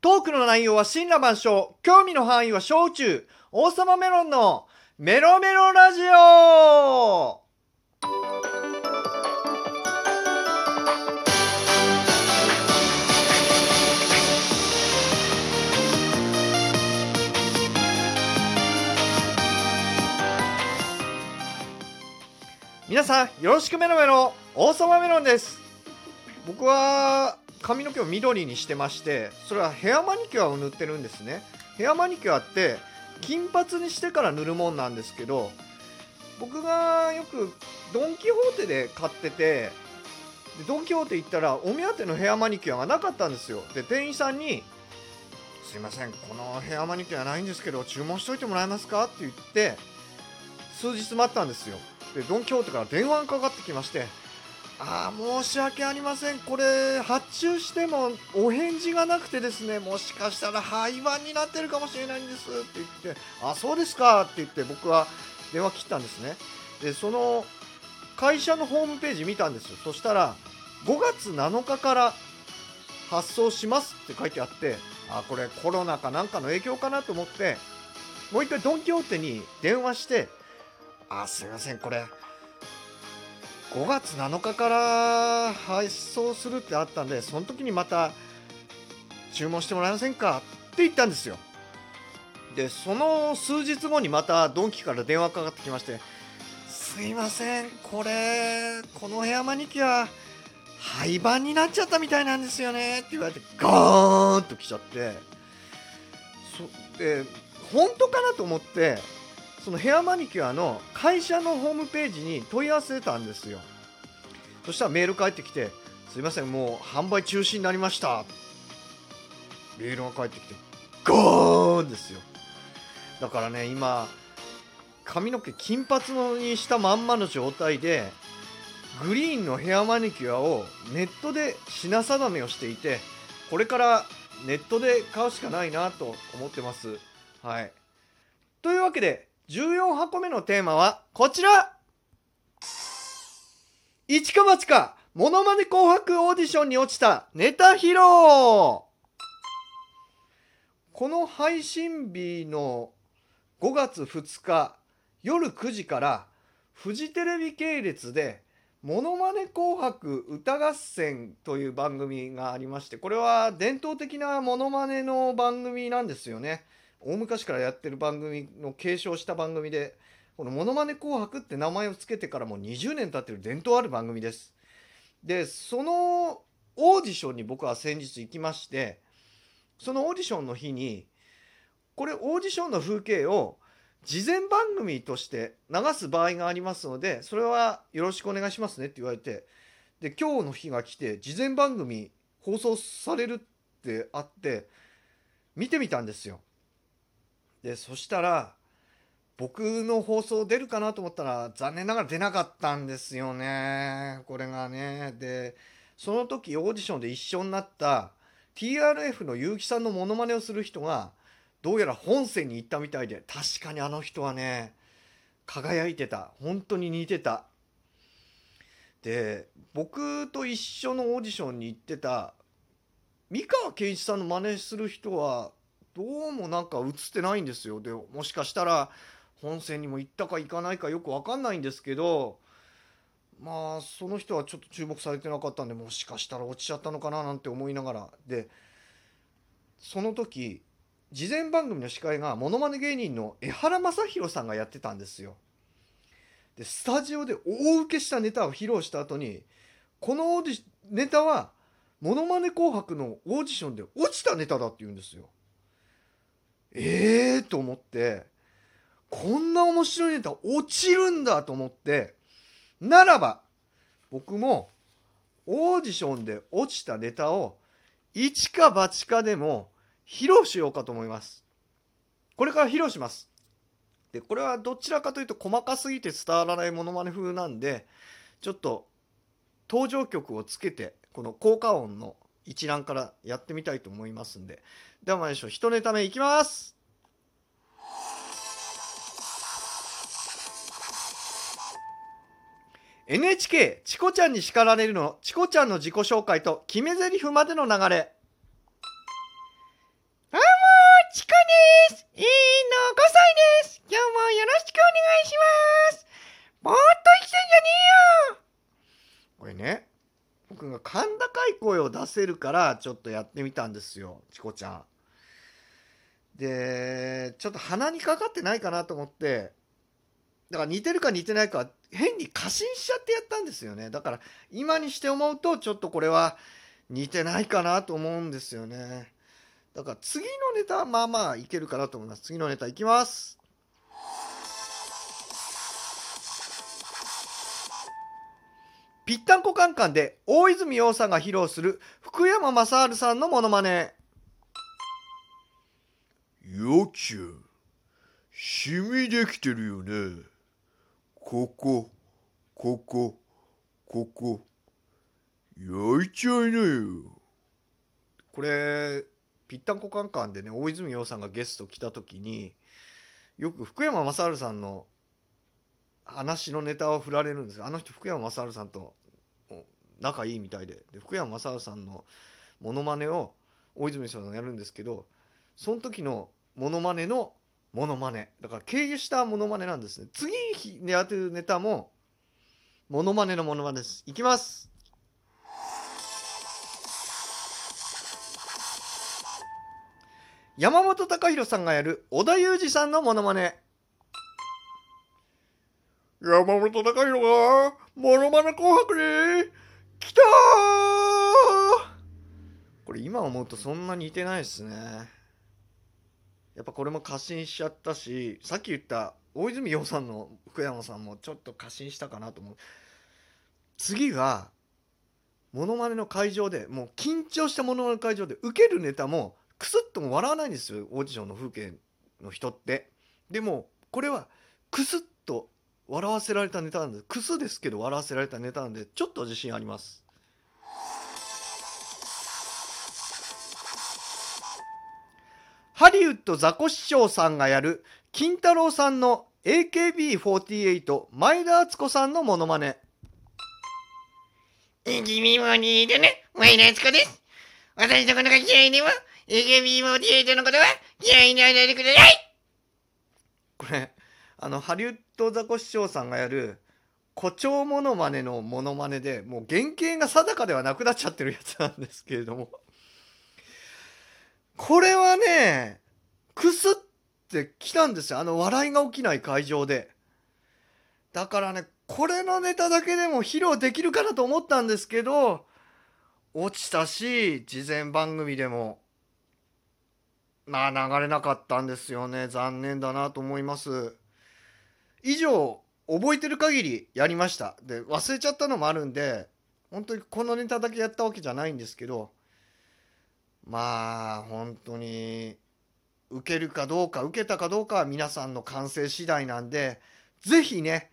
トークの内容は神羅万象興味の範囲は小中王様メロンのメロメロラジオ。皆さんよろしくメロメロ王様メロンです。僕は髪の毛を緑にしてましてそれはヘアマニキュアを塗ってるんですね。ヘアマニキュアって金髪にしてから塗るもんなんですけど僕がよくドン・キホーテで買っててでドン・キホーテ行ったらお目当てのヘアマニキュアがなかったんですよ。で店員さんに「すいませんこのヘアマニキュアないんですけど注文しといてもらえますか?」って言って数日待ったんですよ。でドン・キホーテから電話がかかってきましてあ申し訳ありません。これ発注してもお返事がなくてですねもしかしたら廃盤になってるかもしれないんですって言ってあそうですかって言って僕は電話切ったんですね。でその会社のホームページ見たんですよ。そしたら5月7日から発送しますって書いてあってあこれコロナかなんかの影響かなと思ってもう一回ドン・キホーテに電話してあすいませんこれ5月7日から配送するってあったんでその時にまた注文してもらえませんか？って言ったんですよ。でその数日後にまたドンキから電話かかってきまして「すいませんこれこのヘアマニキュア廃盤になっちゃったみたいなんですよね」って言われてガーンと来ちゃって。そで本当かなと思ってそのヘアマニキュアの会社のホームページに問い合わせたんですよ。そしたらメール返ってきて「すいませんもう販売中止になりました」メールが返ってきてゴーンですよ。だからね今髪の毛金髪のにしたまんまの状態でグリーンのヘアマニキュアをネットで品定めをしていてこれからネットで買うしかないなと思ってます。はい。というわけで14箱目のテーマはこちら一か八かモノマネ紅白オーディションに落ちたネタ披露この配信日の5月2日夜9時からフジテレビ系列で「モノマネ紅白歌合戦」という番組がありましてこれは伝統的なモノマネの番組なんですよね。大昔からやってる番組の継承した番組でこの「ものまね紅白」って名前を付けてからもう20年経ってる伝統ある番組です。でそのオーディションに僕は先日行きましてそのオーディションの日にこれオーディションの風景を事前番組として流す場合がありますのでそれはよろしくお願いしますねって言われてで今日の日が来て事前番組放送されるってあって見てみたんですよ。でそしたら僕の放送出るかなと思ったら残念ながら出なかったんですよね。これがね。でその時オーディションで一緒になった TRF の結城さんのモノマネをする人がどうやら本戦に行ったみたいで確かにあの人はね輝いてた。本当に似てた。で僕と一緒のオーディションに行ってた三河健一さんの真似する人はどうもなんか映ってないんですよでもしかしたら本戦にも行ったか行かないかよく分かんないんですけどまあその人はちょっと注目されてなかったんでもしかしたら落ちちゃったのかななんて思いながらでその時事前番組の司会がモノマネ芸人の江原正宏さんがやってたんですよ。でスタジオで大受けしたネタを披露した後にこのオーディネタはモノマネ紅白のオーディションで落ちたネタだって言うんですよ。ええー、と思ってこんな面白いネタ落ちるんだと思ってならば僕もオーディションで落ちたネタを一か八かでも披露しようかと思います。これから披露します。でこれはどちらかというと細かすぎて伝わらないモノマネ風なんでちょっと登場曲をつけてこの効果音の一覧からやってみたいと思いますんで。では参りましょう。一ネタ目いきます！NHK チコちゃんに叱られるのチコちゃんの自己紹介と決め台詞までの流れ。どうもチコですいいの5歳です今日もよろしくお願いしますぼーっと生きてんじゃねえよこれね、君が甲高い声を出せるからちょっとやってみたんですよチコちゃん。でちょっと鼻にかかってないかなと思ってだから似てるか似てないか変に過信しちゃってやったんですよね。だから今にして思うとちょっとこれは似てないかなと思うんですよね。だから次のネタはまあまあいけるかなと思います。次のネタいきます。ぴったんこカンカンで大泉洋さんが披露する福山雅治さんのモノマネ。よちゃんシミできてるよね。ここここここ。焼いちゃいなよ。これぴったんこカンカンでね大泉洋さんがゲスト来た時によく福山雅治さんの話のネタを振られるんです。あの人福山雅治さんと仲いいみたいで。で福山雅治さんのモノマネを大泉さんがやるんですけどその時のモノマネのモノマネ。だから経由したモノマネなんですね。次にやってるネタもモノマネのモノマネです。いきます。山本隆弘さんがやる織田裕二さんのモノマネ。山本隆弘がモノマネ紅白に来たこれ今思うとそんな似てないですね。やっぱこれも過信しちゃったしさっき言った大泉洋さんの福山さんもちょっと過信したかなと思う。次はモノマネの会場でもう緊張したモノマネの会場で受けるネタもクスッとも笑わないんですよオーディションの風景の人って。でもこれはクスッと笑わせられたネタなんでクスですけど笑わせられたネタなんでちょっと自信ありますハリウッドザコシショウさんがやる金太郎さんの AKB48 前田敦子さんのモノマネ君も似てね、前田敦子です。私のことが嫌いでも、AKB48 のことは嫌いにならないでください。これあのハリウッドザコシショウさんがやる誇張モノマネのモノマネでもう原型が定かではなくなっちゃってるやつなんですけれども。これはねクスってきたんですよ。あの笑いが起きない会場で。だからねこれのネタだけでも披露できるかなと思ったんですけど落ちたし事前番組でもまあ流れなかったんですよね。残念だなと思います。以上覚えてる限りやりました。で忘れちゃったのもあるんで本当にこのネタだけやったわけじゃないんですけどまあ本当に受けるかどうか受けたかどうかは皆さんの感性次第なんで是非ね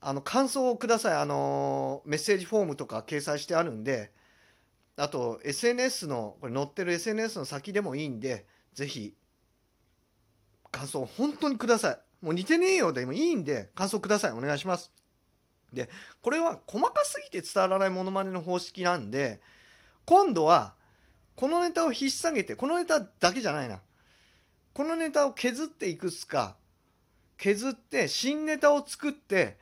あの感想をください。あのメッセージフォームとか掲載してあるんであと SNS のこれ載ってる SNS の先でもいいんで是非感想を本当にください。もう似てねえよでもいいんで感想ください。お願いします。でこれは細かすぎて伝わらないモノマネの方式なんで今度はこのネタを引っ提げてこのネタだけじゃないな。このネタを削っていくつか。削って新ネタを作って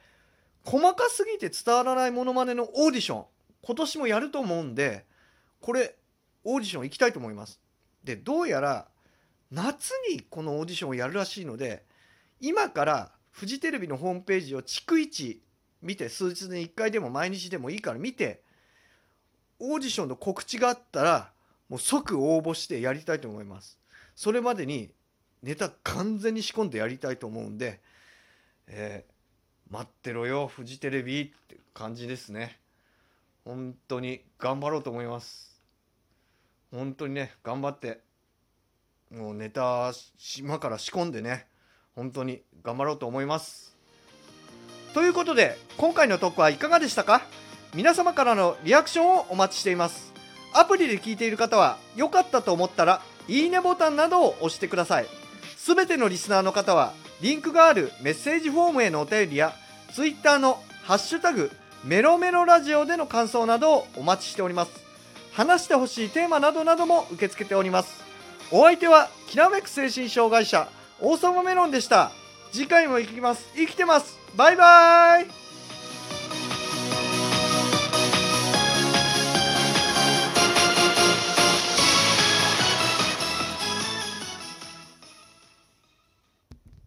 細かすぎて伝わらないモノマネのオーディション。今年もやると思うんでこれオーディション行きたいと思います。でどうやら夏にこのオーディションをやるらしいので今からフジテレビのホームページを逐一見て数日に1回でも毎日でもいいから見てオーディションの告知があったらもう即応募してやりたいと思います。それまでにネタ完全に仕込んでやりたいと思うんで、えー、待ってろよフジテレビって感じですね。本当に頑張ろうと思います。本当にね頑張ってもうネタ島から仕込んでね本当に頑張ろうと思います。ということで今回のトークはいかがでしたか？皆様からのリアクションをお待ちしています。アプリで聞いている方は良かったと思ったらいいねボタンなどを押してください。すべてのリスナーの方はリンクがあるメッセージフォームへのお便りや Twitter のハッシュタグメロメロラジオでの感想などをお待ちしております。話してほしいテーマなどなども受け付けております。お相手はきらめく精神障害者王様メロンでした。次回も行きます。生きてます。バイバイ。